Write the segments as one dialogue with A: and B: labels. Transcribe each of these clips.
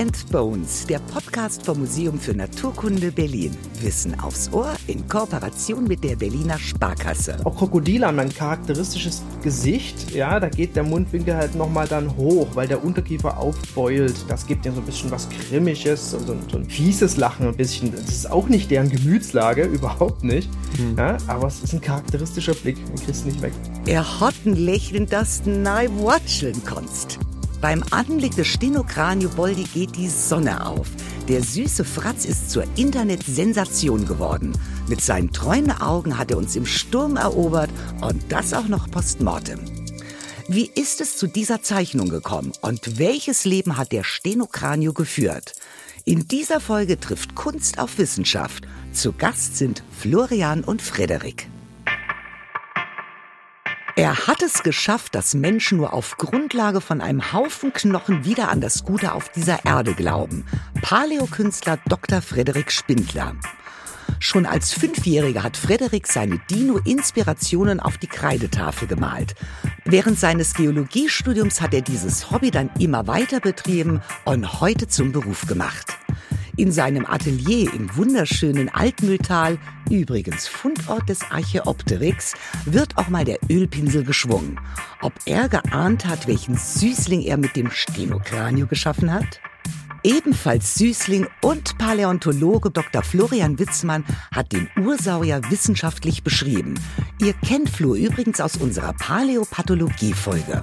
A: and Bones, der Podcast vom Museum für Naturkunde Berlin. Wissen aufs Ohr in Kooperation mit der Berliner Sparkasse.
B: Auch Krokodile haben ein charakteristisches Gesicht. Ja, da geht der Mundwinkel halt nochmal dann hoch, weil der Unterkiefer aufbeult. Das gibt ja so ein bisschen was Grimmiges, so, so, so ein fieses Lachen ein bisschen. Das ist auch nicht deren Gemütslage, überhaupt nicht. Hm. Ja, aber es ist ein charakteristischer Blick, den kriegst du nicht weg.
A: Er hat ein Lächeln, das du watscheln kannst. Beim Anblick des Stenokranio Boldi geht die Sonne auf. Der süße Fratz ist zur Internetsensation geworden. Mit seinen treuen Augen hat er uns im Sturm erobert und das auch noch postmortem. Wie ist es zu dieser Zeichnung gekommen und welches Leben hat der Stenokranio geführt? In dieser Folge trifft Kunst auf Wissenschaft. Zu Gast sind Florian und Frederik. Er hat es geschafft, dass Menschen nur auf Grundlage von einem Haufen Knochen wieder an das Gute auf dieser Erde glauben. Paläokünstler Dr. Frederik Spindler. Schon als Fünfjähriger hat Frederik seine Dino-Inspirationen auf die Kreidetafel gemalt. Während seines Geologiestudiums hat er dieses Hobby dann immer weiter betrieben und heute zum Beruf gemacht. In seinem Atelier im wunderschönen Altmühltal, übrigens Fundort des Archäopteryx, wird auch mal der Ölpinsel geschwungen. Ob er geahnt hat, welchen Süßling er mit dem Stenokranio geschaffen hat? Ebenfalls Süßling und Paläontologe Dr. Florian Witzmann hat den Ursaurier wissenschaftlich beschrieben. Ihr kennt Flo übrigens aus unserer Paläopathologie-Folge.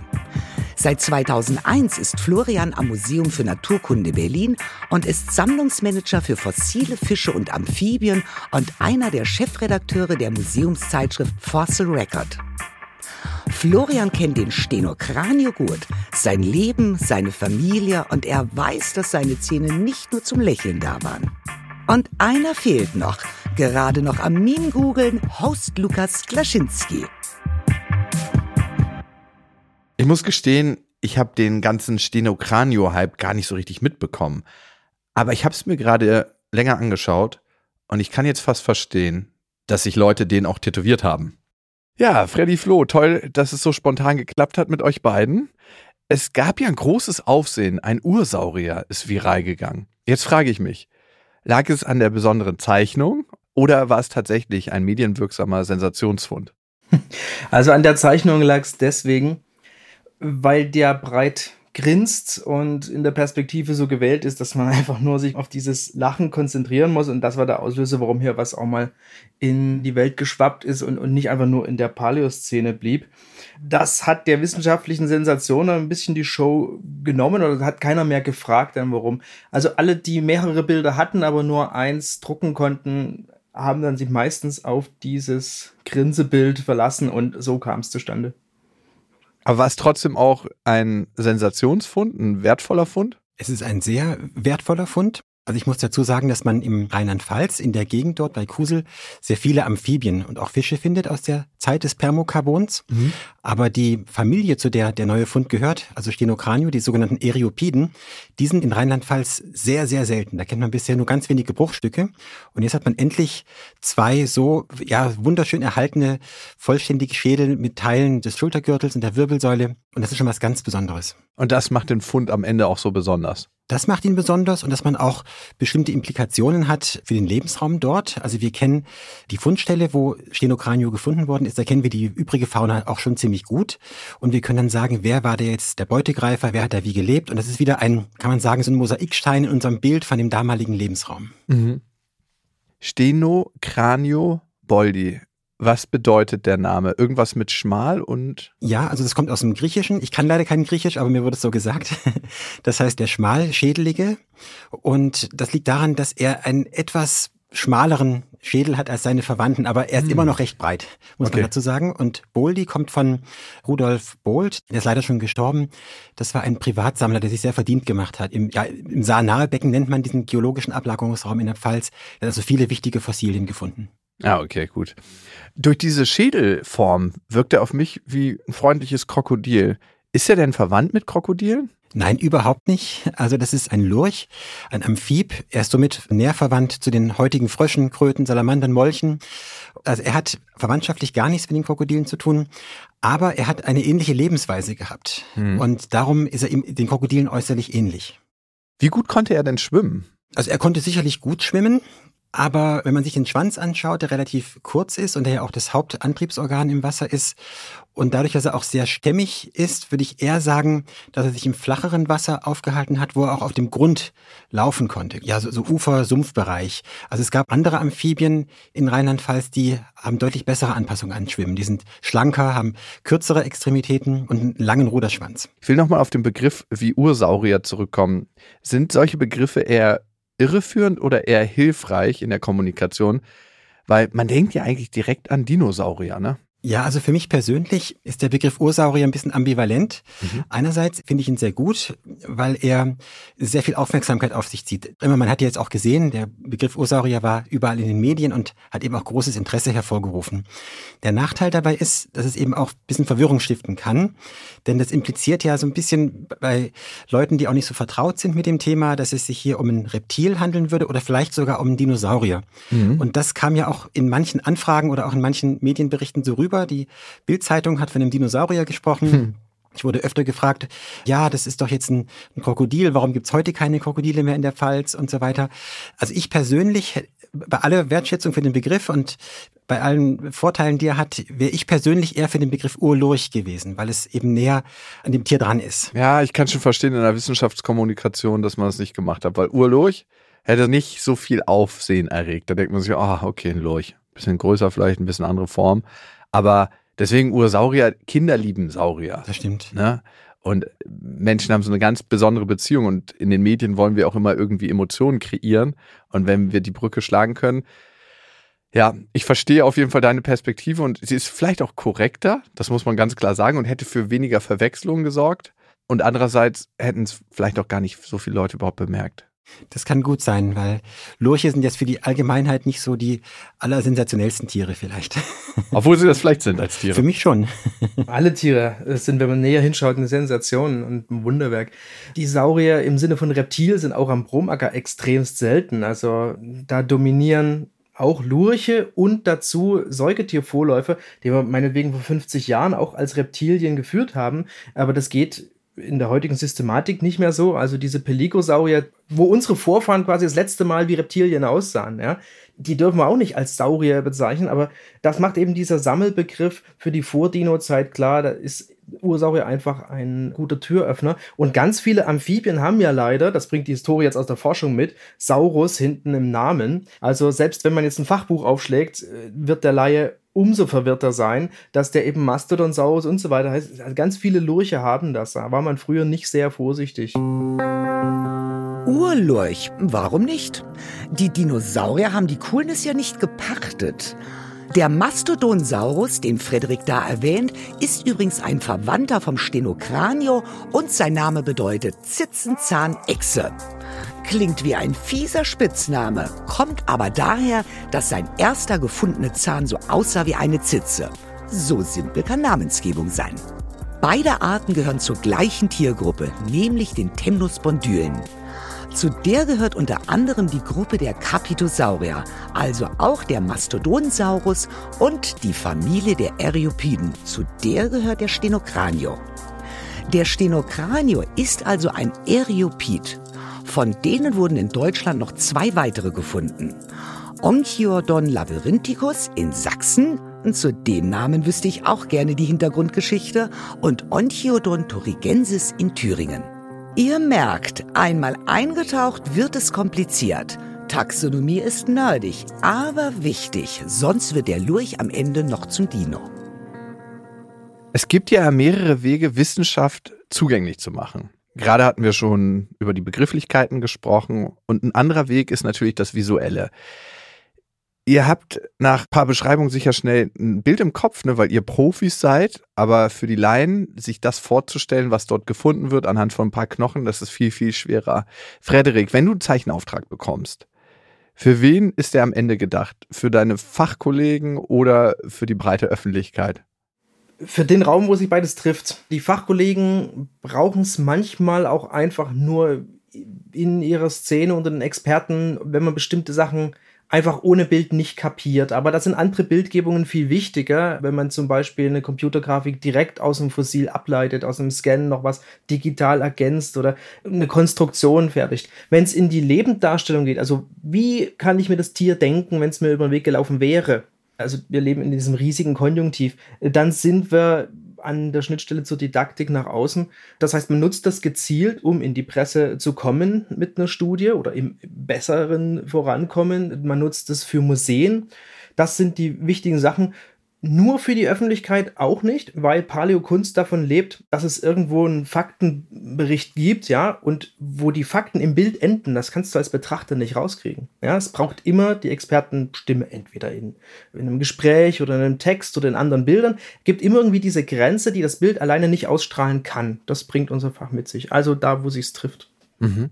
A: Seit 2001 ist Florian am Museum für Naturkunde Berlin und ist Sammlungsmanager für fossile Fische und Amphibien und einer der Chefredakteure der Museumszeitschrift Fossil Record. Florian kennt den Stenokranio gut, sein Leben, seine Familie und er weiß, dass seine Zähne nicht nur zum Lächeln da waren. Und einer fehlt noch, gerade noch am Meme-Googeln, Host Lukas Klaschinski.
C: Ich muss gestehen, ich habe den ganzen Stenokranio-Hype gar nicht so richtig mitbekommen. Aber ich habe es mir gerade länger angeschaut und ich kann jetzt fast verstehen, dass sich Leute den auch tätowiert haben. Ja, Freddy Flo, toll, dass es so spontan geklappt hat mit euch beiden. Es gab ja ein großes Aufsehen, ein Ursaurier ist viral gegangen. Jetzt frage ich mich, lag es an der besonderen Zeichnung oder war es tatsächlich ein medienwirksamer Sensationsfund?
B: Also an der Zeichnung lag es deswegen, weil der breit grinst und in der Perspektive so gewählt ist, dass man einfach nur sich auf dieses Lachen konzentrieren muss. Und das war der Auslöser, warum hier was auch mal in die Welt geschwappt ist und, und nicht einfach nur in der Paläoszene blieb. Das hat der wissenschaftlichen Sensation ein bisschen die Show genommen oder hat keiner mehr gefragt dann warum. Also alle, die mehrere Bilder hatten, aber nur eins drucken konnten, haben dann sich meistens auf dieses Grinsebild verlassen und so kam es zustande.
C: Aber war es trotzdem auch ein Sensationsfund, ein wertvoller Fund?
D: Es ist ein sehr wertvoller Fund. Also ich muss dazu sagen, dass man im Rheinland-Pfalz, in der Gegend dort bei Kusel, sehr viele Amphibien und auch Fische findet aus der Zeit des Permokarbons. Mhm. Aber die Familie, zu der der neue Fund gehört, also Stenokranio, die sogenannten Eriopiden, die sind in Rheinland-Pfalz sehr, sehr selten. Da kennt man bisher nur ganz wenige Bruchstücke. Und jetzt hat man endlich zwei so ja, wunderschön erhaltene, vollständige Schädel mit Teilen des Schultergürtels und der Wirbelsäule. Und das ist schon was ganz Besonderes.
C: Und das macht den Fund am Ende auch so besonders.
D: Das macht ihn besonders und dass man auch bestimmte Implikationen hat für den Lebensraum dort. Also wir kennen die Fundstelle, wo Stenokranio gefunden worden ist, da kennen wir die übrige Fauna auch schon ziemlich gut. Und wir können dann sagen, wer war der jetzt der Beutegreifer, wer hat da wie gelebt. Und das ist wieder ein, kann man sagen, so ein Mosaikstein in unserem Bild von dem damaligen Lebensraum. Mhm.
C: Stenokranio Boldi. Was bedeutet der Name? Irgendwas mit schmal und?
D: Ja, also das kommt aus dem Griechischen. Ich kann leider kein Griechisch, aber mir wurde es so gesagt. Das heißt der Schmalschädelige. Und das liegt daran, dass er einen etwas schmaleren Schädel hat als seine Verwandten, aber er ist hm. immer noch recht breit, muss okay. man dazu sagen. Und Boldi kommt von Rudolf Bold, der ist leider schon gestorben. Das war ein Privatsammler, der sich sehr verdient gemacht hat. Im, ja, im Saar-Nahe-Becken nennt man diesen geologischen Ablagerungsraum in der Pfalz. Er hat also viele wichtige Fossilien gefunden.
C: Ah, okay, gut. Durch diese Schädelform wirkt er auf mich wie ein freundliches Krokodil. Ist er denn verwandt mit Krokodilen?
D: Nein, überhaupt nicht. Also das ist ein Lurch, ein Amphib. Er ist somit näher verwandt zu den heutigen Fröschen, Kröten, Salamandern, Molchen. Also er hat verwandtschaftlich gar nichts mit den Krokodilen zu tun, aber er hat eine ähnliche Lebensweise gehabt. Hm. Und darum ist er ihm den Krokodilen äußerlich ähnlich.
C: Wie gut konnte er denn schwimmen?
D: Also er konnte sicherlich gut schwimmen. Aber wenn man sich den Schwanz anschaut, der relativ kurz ist und der ja auch das Hauptantriebsorgan im Wasser ist und dadurch, dass er auch sehr stämmig ist, würde ich eher sagen, dass er sich im flacheren Wasser aufgehalten hat, wo er auch auf dem Grund laufen konnte. Ja, so, so Ufer-Sumpfbereich. Also es gab andere Amphibien in Rheinland-Pfalz, die haben deutlich bessere Anpassungen an Schwimmen. Die sind schlanker, haben kürzere Extremitäten und einen langen Ruderschwanz.
C: Ich will nochmal auf den Begriff wie Ursaurier zurückkommen. Sind solche Begriffe eher irreführend oder eher hilfreich in der Kommunikation? Weil man denkt ja eigentlich direkt an Dinosaurier, ne?
D: Ja, also für mich persönlich ist der Begriff Ursaurier ein bisschen ambivalent. Mhm. Einerseits finde ich ihn sehr gut, weil er sehr viel Aufmerksamkeit auf sich zieht. Immer, man hat ja jetzt auch gesehen, der Begriff Ursaurier war überall in den Medien und hat eben auch großes Interesse hervorgerufen. Der Nachteil dabei ist, dass es eben auch ein bisschen Verwirrung stiften kann, denn das impliziert ja so ein bisschen bei Leuten, die auch nicht so vertraut sind mit dem Thema, dass es sich hier um ein Reptil handeln würde oder vielleicht sogar um einen Dinosaurier. Mhm. Und das kam ja auch in manchen Anfragen oder auch in manchen Medienberichten so rüber rüber. Die Bildzeitung hat von einem Dinosaurier gesprochen. Hm. Ich wurde öfter gefragt, ja, das ist doch jetzt ein, ein Krokodil, warum gibt's heute keine Krokodile mehr in der Pfalz und so weiter. Also ich persönlich, bei aller Wertschätzung für den Begriff und bei allen Vorteilen, die er hat, wäre ich persönlich eher für den Begriff Urlurch gewesen, weil es eben näher an dem Tier dran ist.
C: Ja, ich kann schon verstehen in der Wissenschaftskommunikation, dass man es nicht gemacht hat, weil Urlurch hätte nicht so viel Aufsehen erregt. Da denkt man sich, ah, oh, okay, ein Lurch. Bisschen größer vielleicht, ein bisschen andere Form. Aber deswegen Ursaurier, Kinder lieben Saurier.
D: Das stimmt.
C: Ne? Und Menschen haben so eine ganz besondere Beziehung und in den Medien wollen wir auch immer irgendwie Emotionen kreieren. Und wenn wir die Brücke schlagen können, ja, ich verstehe auf jeden Fall deine Perspektive und sie ist vielleicht auch korrekter, das muss man ganz klar sagen, und hätte für weniger Verwechslungen gesorgt. Und andererseits hätten es vielleicht auch gar nicht so viele Leute überhaupt bemerkt.
D: Das kann gut sein, weil Lurche sind jetzt für die Allgemeinheit nicht so die allersensationellsten Tiere vielleicht.
C: Obwohl sie das vielleicht sind als Tiere.
D: Für mich schon.
B: Alle Tiere sind, wenn man näher hinschaut, eine Sensation und ein Wunderwerk. Die Saurier im Sinne von Reptil sind auch am Bromacker extremst selten. Also da dominieren auch Lurche und dazu Säugetiervorläufer, die wir meinetwegen vor 50 Jahren auch als Reptilien geführt haben. Aber das geht in der heutigen Systematik nicht mehr so. Also diese Peligosaurier, wo unsere Vorfahren quasi das letzte Mal wie Reptilien aussahen, ja, die dürfen wir auch nicht als Saurier bezeichnen, aber das macht eben dieser Sammelbegriff für die Vordino-Zeit klar. Da ist Ursaurier einfach ein guter Türöffner. Und ganz viele Amphibien haben ja leider, das bringt die Historie jetzt aus der Forschung mit, Saurus hinten im Namen. Also selbst wenn man jetzt ein Fachbuch aufschlägt, äh, wird der Laie umso verwirrter sein, dass der eben Mastodonsaurus und so weiter heißt. Also ganz viele Lurche haben das. Da war man früher nicht sehr vorsichtig.
A: Urlurch, warum nicht? Die Dinosaurier haben die Coolness ja nicht gepachtet. Der Mastodonsaurus, den Frederik da erwähnt, ist übrigens ein Verwandter vom Stenocranio und sein Name bedeutet Zitzenzahnechse. Klingt wie ein fieser Spitzname, kommt aber daher, dass sein erster gefundener Zahn so aussah wie eine Zitze. So simpel kann Namensgebung sein. Beide Arten gehören zur gleichen Tiergruppe, nämlich den Temnospondylen. Zu der gehört unter anderem die Gruppe der Capitosaurier, also auch der Mastodonsaurus und die Familie der Eriopiden. Zu der gehört der Stenocranio. Der Stenocranio ist also ein Eriopid. Von denen wurden in Deutschland noch zwei weitere gefunden. Onchiodon labyrinthicus in Sachsen, und zu dem Namen wüsste ich auch gerne die Hintergrundgeschichte, und Onchiodon turigensis in Thüringen. Ihr merkt, einmal eingetaucht wird es kompliziert. Taxonomie ist nerdig, aber wichtig, sonst wird der Lurch am Ende noch zum Dino.
C: Es gibt ja mehrere Wege, Wissenschaft zugänglich zu machen. Gerade hatten wir schon über die Begrifflichkeiten gesprochen und ein anderer Weg ist natürlich das Visuelle. Ihr habt nach ein paar Beschreibungen sicher schnell ein Bild im Kopf, ne, weil ihr Profis seid, aber für die Laien, sich das vorzustellen, was dort gefunden wird, anhand von ein paar Knochen, das ist viel, viel schwerer. Frederik, wenn du einen Zeichenauftrag bekommst, für wen ist der am Ende gedacht? Für deine Fachkollegen oder für die breite Öffentlichkeit?
B: für den Raum, wo sich beides trifft. Die Fachkollegen brauchen es manchmal auch einfach nur in ihrer Szene unter den Experten, wenn man bestimmte Sachen einfach ohne Bild nicht kapiert. Aber da sind andere Bildgebungen viel wichtiger, wenn man zum Beispiel eine Computergrafik direkt aus dem Fossil ableitet, aus einem Scan noch was digital ergänzt oder eine Konstruktion fertigt. Wenn es in die Lebenddarstellung geht, also wie kann ich mir das Tier denken, wenn es mir über den Weg gelaufen wäre? Also wir leben in diesem riesigen Konjunktiv. Dann sind wir an der Schnittstelle zur Didaktik nach außen. Das heißt, man nutzt das gezielt, um in die Presse zu kommen mit einer Studie oder im besseren Vorankommen. Man nutzt es für Museen. Das sind die wichtigen Sachen nur für die Öffentlichkeit auch nicht, weil Paläokunst davon lebt, dass es irgendwo einen Faktenbericht gibt, ja, und wo die Fakten im Bild enden, das kannst du als Betrachter nicht rauskriegen. Ja, es braucht immer die Expertenstimme, entweder in, in einem Gespräch oder in einem Text oder in anderen Bildern, gibt immer irgendwie diese Grenze, die das Bild alleine nicht ausstrahlen kann. Das bringt unser Fach mit sich. Also da, wo sich's trifft.
C: Mhm.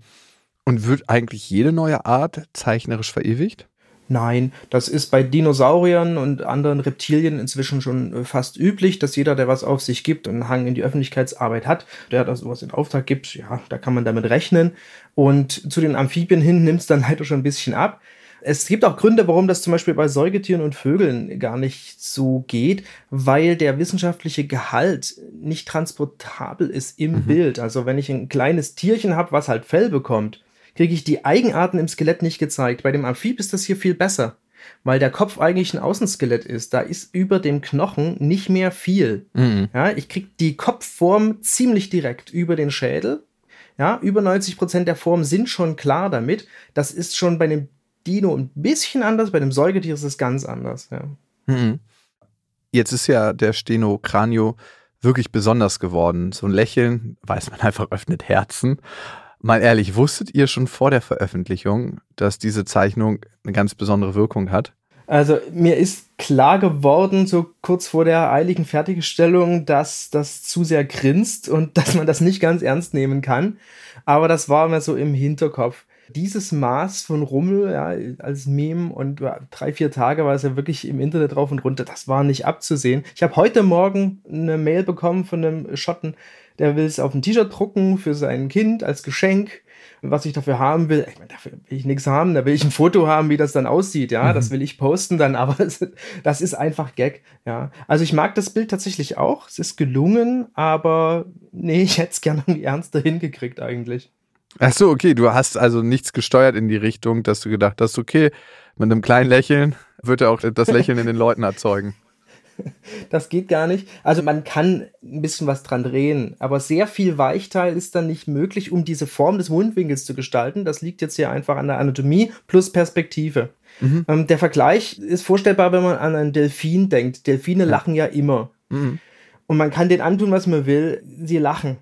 C: Und wird eigentlich jede neue Art zeichnerisch verewigt?
B: Nein, das ist bei Dinosauriern und anderen Reptilien inzwischen schon äh, fast üblich, dass jeder, der was auf sich gibt und einen Hang in die Öffentlichkeitsarbeit hat, der das sowas in Auftrag gibt, ja, da kann man damit rechnen. Und zu den Amphibien hin nimmt es dann leider schon ein bisschen ab. Es gibt auch Gründe, warum das zum Beispiel bei Säugetieren und Vögeln gar nicht so geht, weil der wissenschaftliche Gehalt nicht transportabel ist im mhm. Bild. Also wenn ich ein kleines Tierchen habe, was halt Fell bekommt, kriege ich die Eigenarten im Skelett nicht gezeigt. Bei dem Amphib ist das hier viel besser, weil der Kopf eigentlich ein Außenskelett ist. Da ist über dem Knochen nicht mehr viel. Mhm. Ja, ich kriege die Kopfform ziemlich direkt über den Schädel. Ja, über 90 Prozent der Formen sind schon klar damit. Das ist schon bei einem Dino ein bisschen anders, bei dem Säugetier ist es ganz anders. Ja. Mhm.
C: Jetzt ist ja der Stenocranio wirklich besonders geworden. So ein Lächeln, weiß man einfach, öffnet Herzen. Mal ehrlich, wusstet ihr schon vor der Veröffentlichung, dass diese Zeichnung eine ganz besondere Wirkung hat?
B: Also mir ist klar geworden, so kurz vor der eiligen Fertigstellung, dass das zu sehr grinst und dass man das nicht ganz ernst nehmen kann. Aber das war mir so im Hinterkopf. Dieses Maß von Rummel ja, als Meme und drei, vier Tage war es ja wirklich im Internet drauf und runter. Das war nicht abzusehen. Ich habe heute Morgen eine Mail bekommen von einem Schotten, der will es auf ein T-Shirt drucken für sein Kind als Geschenk. Was ich dafür haben will, ich meine, dafür will ich nichts haben, da will ich ein Foto haben, wie das dann aussieht, ja, mhm. das will ich posten dann, aber das ist einfach Gag, ja. Also ich mag das Bild tatsächlich auch, es ist gelungen, aber nee, ich hätte es gerne irgendwie ernster hingekriegt eigentlich.
C: Ach so, okay, du hast also nichts gesteuert in die Richtung, dass du gedacht hast, okay, mit einem kleinen Lächeln wird er auch das Lächeln in den Leuten erzeugen.
B: Das geht gar nicht. Also man kann ein bisschen was dran drehen, aber sehr viel Weichteil ist dann nicht möglich, um diese Form des Mundwinkels zu gestalten. Das liegt jetzt hier einfach an der Anatomie plus Perspektive. Mhm. Ähm, der Vergleich ist vorstellbar, wenn man an einen Delfin denkt. Delfine ja. lachen ja immer. Mhm. Und man kann denen antun, was man will. Sie lachen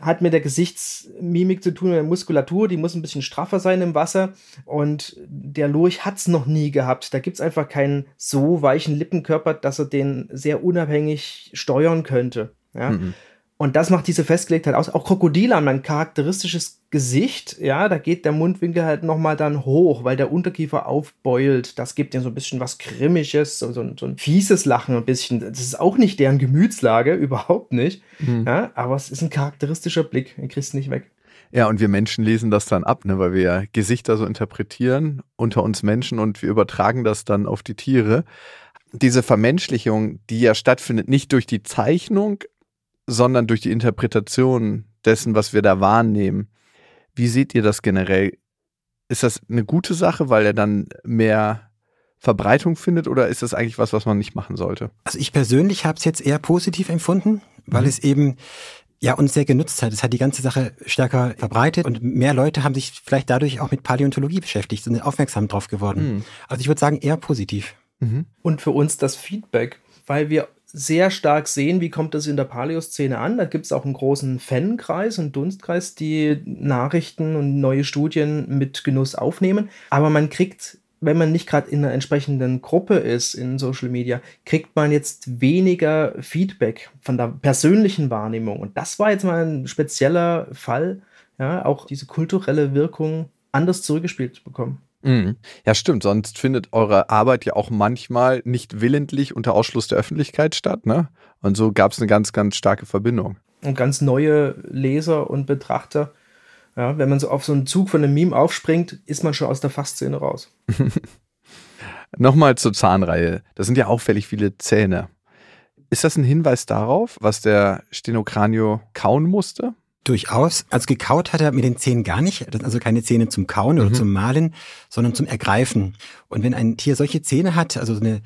B: hat mit der Gesichtsmimik zu tun, mit der Muskulatur, die muss ein bisschen straffer sein im Wasser. Und der Lurch hat es noch nie gehabt. Da gibt es einfach keinen so weichen Lippenkörper, dass er den sehr unabhängig steuern könnte. Ja? Mhm. Und das macht diese Festgelegtheit aus. Auch Krokodile haben ein charakteristisches Gesicht. Ja, da geht der Mundwinkel halt nochmal dann hoch, weil der Unterkiefer aufbeult. Das gibt ihm so ein bisschen was Grimmisches, so, so, ein, so ein fieses Lachen ein bisschen. Das ist auch nicht deren Gemütslage, überhaupt nicht. Mhm. Ja, aber es ist ein charakteristischer Blick. Den kriegst du nicht weg.
C: Ja, und wir Menschen lesen das dann ab, ne, weil wir Gesichter so interpretieren unter uns Menschen und wir übertragen das dann auf die Tiere. Diese Vermenschlichung, die ja stattfindet, nicht durch die Zeichnung, sondern durch die Interpretation dessen, was wir da wahrnehmen. Wie seht ihr das generell? Ist das eine gute Sache, weil er dann mehr Verbreitung findet oder ist das eigentlich was, was man nicht machen sollte?
D: Also ich persönlich habe es jetzt eher positiv empfunden, weil mhm. es eben ja uns sehr genutzt hat. Es hat die ganze Sache stärker verbreitet und mehr Leute haben sich vielleicht dadurch auch mit Paläontologie beschäftigt und sind aufmerksam drauf geworden. Mhm. Also ich würde sagen eher positiv.
B: Mhm. Und für uns das Feedback, weil wir sehr stark sehen, wie kommt das in der Paläoszene an. Da gibt es auch einen großen Fankreis und Dunstkreis, die Nachrichten und neue Studien mit Genuss aufnehmen. Aber man kriegt, wenn man nicht gerade in einer entsprechenden Gruppe ist in Social Media, kriegt man jetzt weniger Feedback von der persönlichen Wahrnehmung. Und das war jetzt mal ein spezieller Fall, ja, auch diese kulturelle Wirkung anders zurückgespielt zu bekommen.
C: Mhm. Ja, stimmt. Sonst findet eure Arbeit ja auch manchmal nicht willentlich unter Ausschluss der Öffentlichkeit statt, ne? Und so gab es eine ganz, ganz starke Verbindung.
B: Und ganz neue Leser und Betrachter. Ja, wenn man so auf so einen Zug von einem Meme aufspringt, ist man schon aus der Fachszene raus.
C: Nochmal zur Zahnreihe. Das sind ja auffällig viele Zähne. Ist das ein Hinweis darauf, was der Stenokranio kauen musste?
D: Durchaus. Also gekaut hat er mit den Zähnen gar nicht. Das sind also keine Zähne zum Kauen oder mhm. zum Malen, sondern zum Ergreifen. Und wenn ein Tier solche Zähne hat, also eine,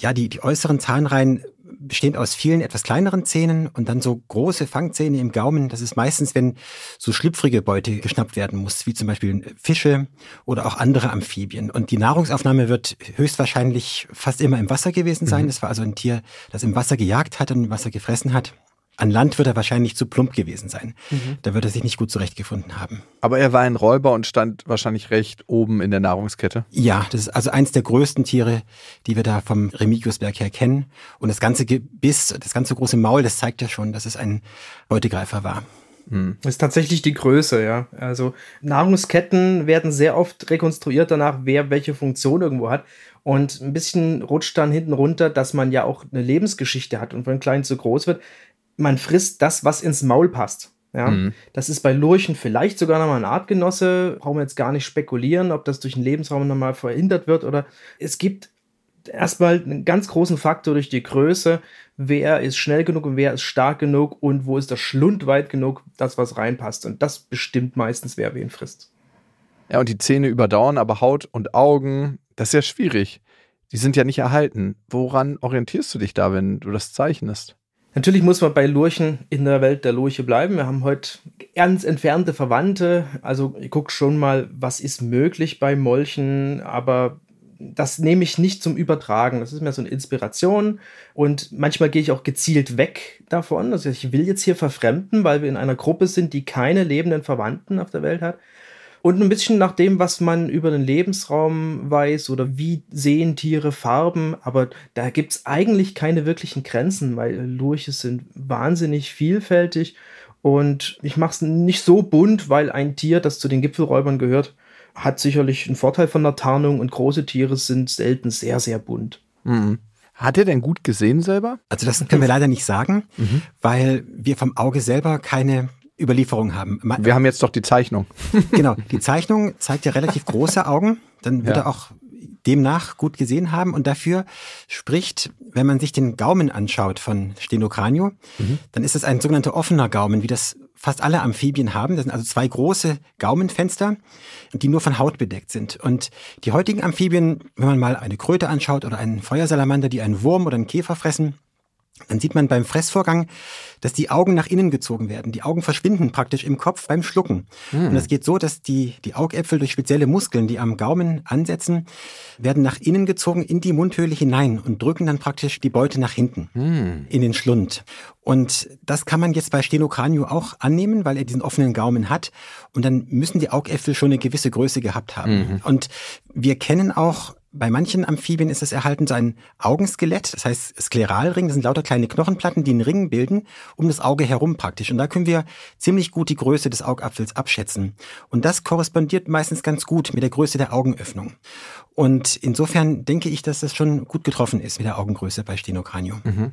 D: ja, die, die äußeren Zahnreihen bestehen aus vielen etwas kleineren Zähnen und dann so große Fangzähne im Gaumen. Das ist meistens, wenn so schlüpfrige Beute geschnappt werden muss, wie zum Beispiel Fische oder auch andere Amphibien. Und die Nahrungsaufnahme wird höchstwahrscheinlich fast immer im Wasser gewesen sein. Mhm. Das war also ein Tier, das im Wasser gejagt hat und im Wasser gefressen hat. An Land wird er wahrscheinlich zu plump gewesen sein. Mhm. Da wird er sich nicht gut zurechtgefunden haben.
C: Aber er war ein Räuber und stand wahrscheinlich recht oben in der Nahrungskette.
D: Ja, das ist also eins der größten Tiere, die wir da vom Remigiusberg her kennen. Und das ganze Gebiss, das ganze große Maul, das zeigt ja schon, dass es ein Beutegreifer war.
B: Mhm. Das ist tatsächlich die Größe, ja. Also Nahrungsketten werden sehr oft rekonstruiert danach, wer welche Funktion irgendwo hat. Und ein bisschen rutscht dann hinten runter, dass man ja auch eine Lebensgeschichte hat und von klein zu groß wird man frisst das, was ins Maul passt. Ja, mhm. das ist bei Lurchen vielleicht sogar nochmal ein Artgenosse. Brauchen wir jetzt gar nicht spekulieren, ob das durch den Lebensraum nochmal verhindert wird oder es gibt erstmal einen ganz großen Faktor durch die Größe. Wer ist schnell genug und wer ist stark genug und wo ist der Schlund weit genug, das was reinpasst. Und das bestimmt meistens, wer wen frisst.
C: Ja, und die Zähne überdauern aber Haut und Augen. Das ist ja schwierig. Die sind ja nicht erhalten. Woran orientierst du dich da, wenn du das zeichnest?
B: Natürlich muss man bei Lurchen in der Welt der Lurche bleiben. Wir haben heute ganz entfernte Verwandte. Also ich gucke schon mal, was ist möglich bei Molchen, aber das nehme ich nicht zum Übertragen. Das ist mehr so eine Inspiration. Und manchmal gehe ich auch gezielt weg davon. Also ich will jetzt hier verfremden, weil wir in einer Gruppe sind, die keine lebenden Verwandten auf der Welt hat. Und ein bisschen nach dem, was man über den Lebensraum weiß oder wie sehen Tiere Farben, aber da gibt es eigentlich keine wirklichen Grenzen, weil Lurche sind wahnsinnig vielfältig und ich mache es nicht so bunt, weil ein Tier, das zu den Gipfelräubern gehört, hat sicherlich einen Vorteil von der Tarnung und große Tiere sind selten sehr, sehr bunt.
C: Mhm. Hat er denn gut gesehen selber?
D: Also das können wir leider nicht sagen, mhm. weil wir vom Auge selber keine Überlieferung haben.
C: Wir haben jetzt doch die Zeichnung.
D: genau, die Zeichnung zeigt ja relativ große Augen. Dann wird ja. er auch demnach gut gesehen haben. Und dafür spricht, wenn man sich den Gaumen anschaut von Stenocranio, mhm. dann ist es ein sogenannter offener Gaumen, wie das fast alle Amphibien haben. Das sind also zwei große Gaumenfenster, die nur von Haut bedeckt sind. Und die heutigen Amphibien, wenn man mal eine Kröte anschaut oder einen Feuersalamander, die einen Wurm oder einen Käfer fressen, dann sieht man beim Fressvorgang, dass die Augen nach innen gezogen werden. Die Augen verschwinden praktisch im Kopf beim Schlucken. Mhm. Und es geht so, dass die, die Augäpfel durch spezielle Muskeln, die am Gaumen ansetzen, werden nach innen gezogen in die Mundhöhle hinein und drücken dann praktisch die Beute nach hinten mhm. in den Schlund. Und das kann man jetzt bei Stenocranio auch annehmen, weil er diesen offenen Gaumen hat. Und dann müssen die Augäpfel schon eine gewisse Größe gehabt haben. Mhm. Und wir kennen auch bei manchen Amphibien ist es erhalten so ein Augenskelett, das heißt Skleralring, das sind lauter kleine Knochenplatten, die einen Ring bilden, um das Auge herum praktisch. Und da können wir ziemlich gut die Größe des Augapfels abschätzen. Und das korrespondiert meistens ganz gut mit der Größe der Augenöffnung. Und insofern denke ich, dass das schon gut getroffen ist mit der Augengröße bei Stenocranio. Mhm.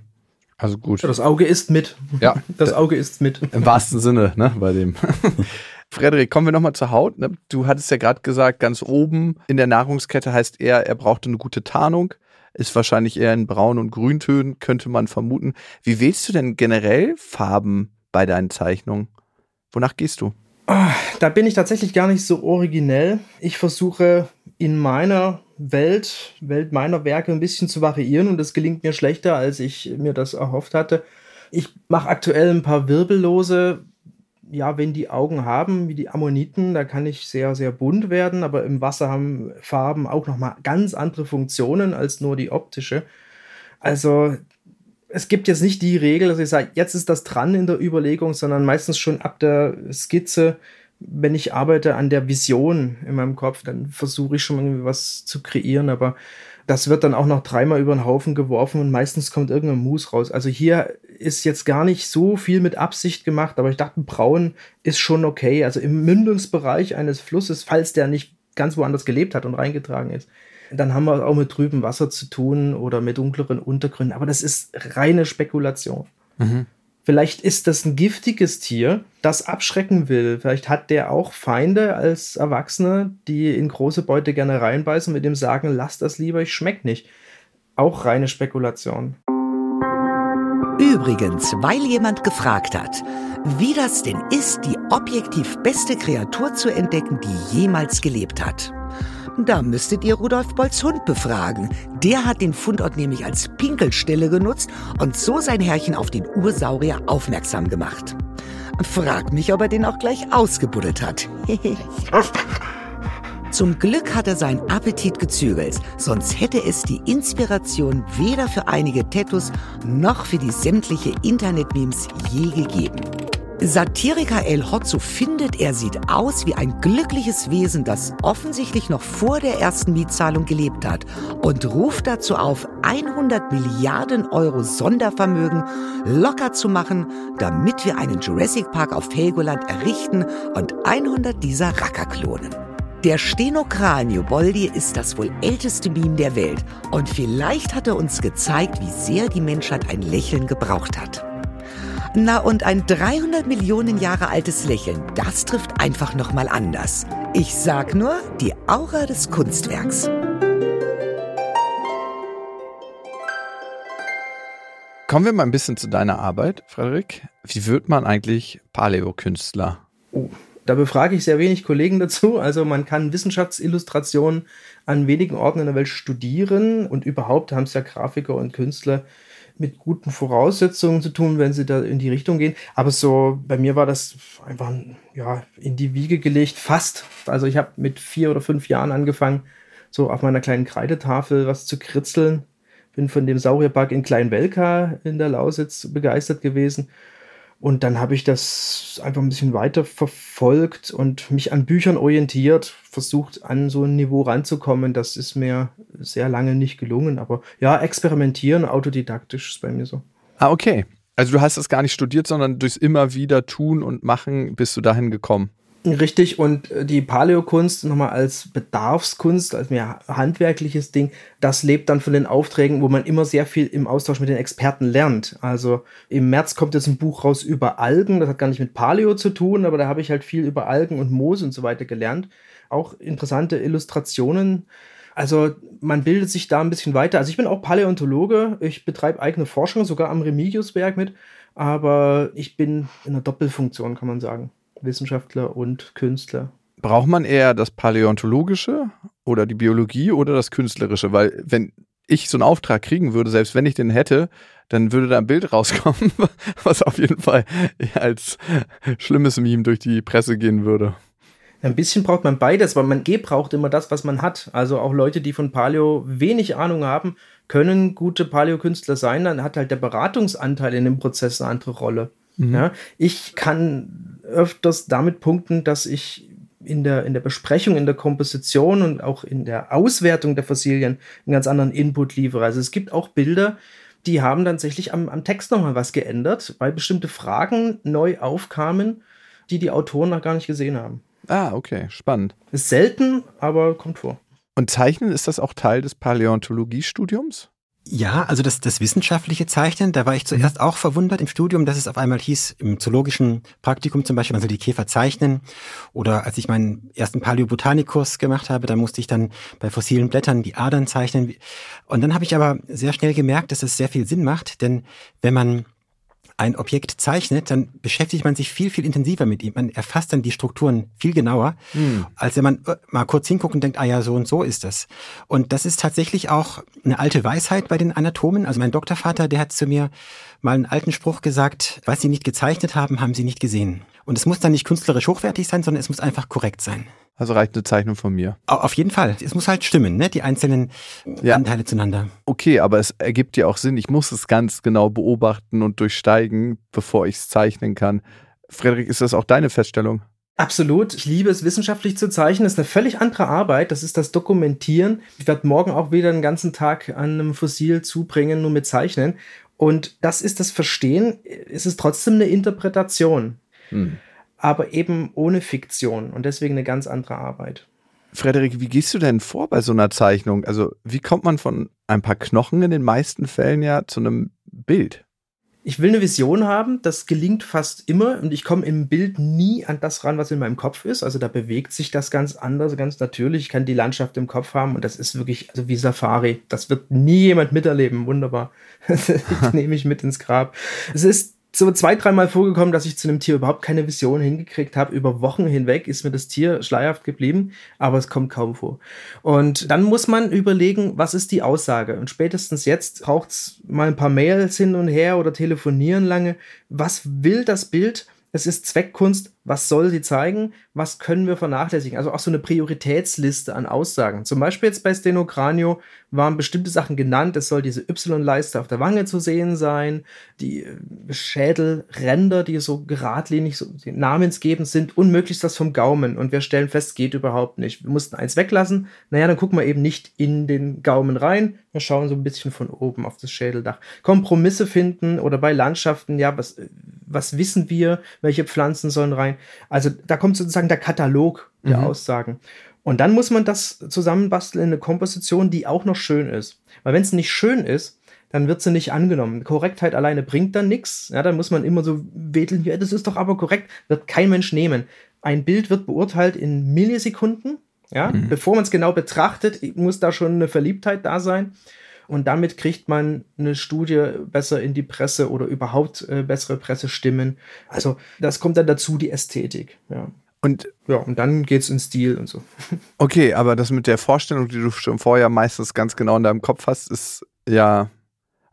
C: Also gut.
B: Das Auge ist mit.
C: Ja.
B: Das Auge ist mit.
C: Im wahrsten Sinne, ne, bei dem. Frederik, kommen wir nochmal zur Haut. Ne? Du hattest ja gerade gesagt, ganz oben in der Nahrungskette heißt er, er brauchte eine gute Tarnung. Ist wahrscheinlich eher in Braun- und Grüntönen, könnte man vermuten. Wie wählst du denn generell Farben bei deinen Zeichnungen? Wonach gehst du?
B: Oh, da bin ich tatsächlich gar nicht so originell. Ich versuche in meiner Welt, Welt meiner Werke ein bisschen zu variieren und das gelingt mir schlechter, als ich mir das erhofft hatte. Ich mache aktuell ein paar Wirbellose, ja, wenn die Augen haben, wie die Ammoniten, da kann ich sehr, sehr bunt werden, aber im Wasser haben Farben auch nochmal ganz andere Funktionen als nur die optische. Also es gibt jetzt nicht die Regel, dass ich sage, jetzt ist das dran in der Überlegung, sondern meistens schon ab der Skizze, wenn ich arbeite an der Vision in meinem Kopf, dann versuche ich schon irgendwie was zu kreieren, aber das wird dann auch noch dreimal über den Haufen geworfen und meistens kommt irgendein Mus raus. Also hier ist jetzt gar nicht so viel mit Absicht gemacht, aber ich dachte, braun ist schon okay. Also im Mündungsbereich eines Flusses, falls der nicht ganz woanders gelebt hat und reingetragen ist, dann haben wir auch mit trübem Wasser zu tun oder mit dunkleren Untergründen. Aber das ist reine Spekulation. Mhm. Vielleicht ist das ein giftiges Tier, das abschrecken will. Vielleicht hat der auch Feinde als Erwachsene, die in große Beute gerne reinbeißen und mit dem sagen, lass das lieber, ich schmeck nicht. Auch reine Spekulation.
A: Übrigens, weil jemand gefragt hat, wie das denn ist, die objektiv beste Kreatur zu entdecken, die jemals gelebt hat. Da müsstet ihr Rudolf Bolz Hund befragen. Der hat den Fundort nämlich als Pinkelstelle genutzt und so sein Herrchen auf den Ursaurier aufmerksam gemacht. Frag mich, ob er den auch gleich ausgebuddelt hat. Zum Glück hat er seinen Appetit gezügelt, sonst hätte es die Inspiration weder für einige Tattoos noch für die sämtliche Internet-Memes je gegeben. Satiriker El Hotzo findet, er sieht aus wie ein glückliches Wesen, das offensichtlich noch vor der ersten Mietzahlung gelebt hat und ruft dazu auf, 100 Milliarden Euro Sondervermögen locker zu machen, damit wir einen Jurassic Park auf Helgoland errichten und 100 dieser Racker klonen. Der Stenokranio Boldi ist das wohl älteste Meme der Welt und vielleicht hat er uns gezeigt, wie sehr die Menschheit ein Lächeln gebraucht hat. Na und ein 300 Millionen Jahre altes Lächeln, das trifft einfach noch mal anders. Ich sag nur, die Aura des Kunstwerks.
C: Kommen wir mal ein bisschen zu deiner Arbeit, Frederik. Wie wird man eigentlich Paläokünstler?
B: Oh, da befrage ich sehr wenig Kollegen dazu. Also man kann Wissenschaftsillustration an wenigen Orten in der Welt studieren und überhaupt haben es ja Grafiker und Künstler mit guten Voraussetzungen zu tun, wenn sie da in die Richtung gehen. Aber so, bei mir war das einfach ja, in die Wiege gelegt, fast. Also ich habe mit vier oder fünf Jahren angefangen, so auf meiner kleinen Kreidetafel was zu kritzeln. Bin von dem Saurierpark in Kleinwelka in der Lausitz begeistert gewesen und dann habe ich das einfach ein bisschen weiter verfolgt und mich an Büchern orientiert, versucht an so ein Niveau ranzukommen. Das ist mir sehr lange nicht gelungen. Aber ja, experimentieren, autodidaktisch ist bei mir so.
C: Ah, okay. Also du hast das gar nicht studiert, sondern durchs immer wieder tun und machen bist du dahin gekommen.
B: Richtig, und äh, die Paläokunst nochmal als Bedarfskunst, als mehr handwerkliches Ding, das lebt dann von den Aufträgen, wo man immer sehr viel im Austausch mit den Experten lernt. Also im März kommt jetzt ein Buch raus über Algen, das hat gar nicht mit Paleo zu tun, aber da habe ich halt viel über Algen und Moos und so weiter gelernt. Auch interessante Illustrationen. Also man bildet sich da ein bisschen weiter. Also ich bin auch Paläontologe, ich betreibe eigene Forschung, sogar am Remigiusberg mit, aber ich bin in einer Doppelfunktion, kann man sagen. Wissenschaftler und Künstler.
C: Braucht man eher das Paläontologische oder die Biologie oder das Künstlerische? Weil wenn ich so einen Auftrag kriegen würde, selbst wenn ich den hätte, dann würde da ein Bild rauskommen, was auf jeden Fall als schlimmes Meme durch die Presse gehen würde.
B: Ein bisschen braucht man beides, weil man braucht immer das, was man hat. Also auch Leute, die von Paleo wenig Ahnung haben, können gute Paleo-Künstler sein. Dann hat halt der Beratungsanteil in dem Prozess eine andere Rolle. Mhm. Ja, ich kann öfters damit punkten, dass ich in der, in der Besprechung, in der Komposition und auch in der Auswertung der Fossilien einen ganz anderen Input liefere. Also es gibt auch Bilder, die haben tatsächlich am, am Text nochmal was geändert, weil bestimmte Fragen neu aufkamen, die die Autoren noch gar nicht gesehen haben.
C: Ah, okay, spannend.
B: Ist selten, aber kommt vor.
C: Und Zeichnen, ist das auch Teil des Paläontologiestudiums?
D: Ja, also das, das wissenschaftliche Zeichnen, da war ich zuerst auch verwundert im Studium, dass es auf einmal hieß, im zoologischen Praktikum zum Beispiel, man soll die Käfer zeichnen. Oder als ich meinen ersten Paläobotanikurs gemacht habe, da musste ich dann bei fossilen Blättern die Adern zeichnen. Und dann habe ich aber sehr schnell gemerkt, dass es sehr viel Sinn macht, denn wenn man ein Objekt zeichnet, dann beschäftigt man sich viel, viel intensiver mit ihm. Man erfasst dann die Strukturen viel genauer, mhm. als wenn man äh, mal kurz hinguckt und denkt, ah ja, so und so ist das. Und das ist tatsächlich auch eine alte Weisheit bei den Anatomen. Also mein Doktorvater, der hat zu mir mal einen alten Spruch gesagt, was Sie nicht gezeichnet haben, haben Sie nicht gesehen. Und es muss dann nicht künstlerisch hochwertig sein, sondern es muss einfach korrekt sein.
C: Also reicht eine Zeichnung von mir.
D: Auf jeden Fall. Es muss halt stimmen, ne? die einzelnen ja. Anteile zueinander.
C: Okay, aber es ergibt ja auch Sinn. Ich muss es ganz genau beobachten und durchsteigen, bevor ich es zeichnen kann. Frederik, ist das auch deine Feststellung?
B: Absolut. Ich liebe es, wissenschaftlich zu zeichnen. Das ist eine völlig andere Arbeit. Das ist das Dokumentieren. Ich werde morgen auch wieder einen ganzen Tag an einem Fossil zubringen, nur mit Zeichnen. Und das ist das Verstehen. Es ist trotzdem eine Interpretation. Hm aber eben ohne Fiktion und deswegen eine ganz andere Arbeit.
C: Frederik, wie gehst du denn vor bei so einer Zeichnung? Also, wie kommt man von ein paar Knochen in den meisten Fällen ja zu einem Bild?
B: Ich will eine Vision haben, das gelingt fast immer und ich komme im Bild nie an das ran, was in meinem Kopf ist. Also da bewegt sich das ganz anders, ganz natürlich. Ich kann die Landschaft im Kopf haben und das ist wirklich also wie Safari. Das wird nie jemand miterleben. Wunderbar. Das nehme ich mit ins Grab. Es ist so zwei, dreimal vorgekommen, dass ich zu einem Tier überhaupt keine Vision hingekriegt habe. Über Wochen hinweg ist mir das Tier schleierhaft geblieben, aber es kommt kaum vor. Und dann muss man überlegen, was ist die Aussage? Und spätestens jetzt braucht es mal ein paar Mails hin und her oder telefonieren lange. Was will das Bild? Es ist Zweckkunst. Was soll sie zeigen? Was können wir vernachlässigen? Also auch so eine Prioritätsliste an Aussagen. Zum Beispiel jetzt bei Stenocranio waren bestimmte Sachen genannt. Es soll diese Y-Leiste auf der Wange zu sehen sein. Die äh, Schädelränder, die so geradlinig so namensgebend sind, unmöglichst das vom Gaumen. Und wir stellen fest, geht überhaupt nicht. Wir mussten eins weglassen. Naja, dann gucken wir eben nicht in den Gaumen rein. Wir schauen so ein bisschen von oben auf das Schädeldach. Kompromisse finden oder bei Landschaften, ja, was, was wissen wir? Welche Pflanzen sollen rein? Also da kommt sozusagen der Katalog der mhm. Aussagen. Und dann muss man das zusammenbasteln in eine Komposition, die auch noch schön ist. Weil wenn es nicht schön ist, dann wird sie nicht angenommen. Korrektheit alleine bringt dann nichts. Ja, dann muss man immer so wedeln, ja, das ist doch aber korrekt, wird kein Mensch nehmen. Ein Bild wird beurteilt in Millisekunden. Ja, mhm. bevor man es genau betrachtet, muss da schon eine Verliebtheit da sein. Und damit kriegt man eine Studie besser in die Presse oder überhaupt äh, bessere Pressestimmen. Also das kommt dann dazu, die Ästhetik. Ja. Und ja, und dann geht's in Stil und so.
C: Okay, aber das mit der Vorstellung, die du schon vorher meistens ganz genau in deinem Kopf hast, ist ja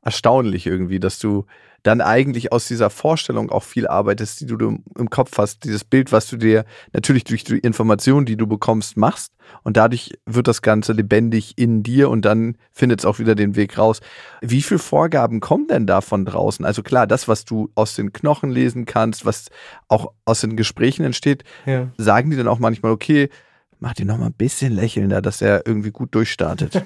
C: erstaunlich irgendwie, dass du dann eigentlich aus dieser Vorstellung auch viel arbeitest, die du im Kopf hast, dieses Bild, was du dir natürlich durch die Informationen, die du bekommst, machst. Und dadurch wird das Ganze lebendig in dir und dann findet es auch wieder den Weg raus. Wie viele Vorgaben kommen denn da von draußen? Also klar, das, was du aus den Knochen lesen kannst, was auch aus den Gesprächen entsteht, ja. sagen die dann auch manchmal, okay, mach den noch mal ein bisschen lächelnder, dass er irgendwie gut durchstartet.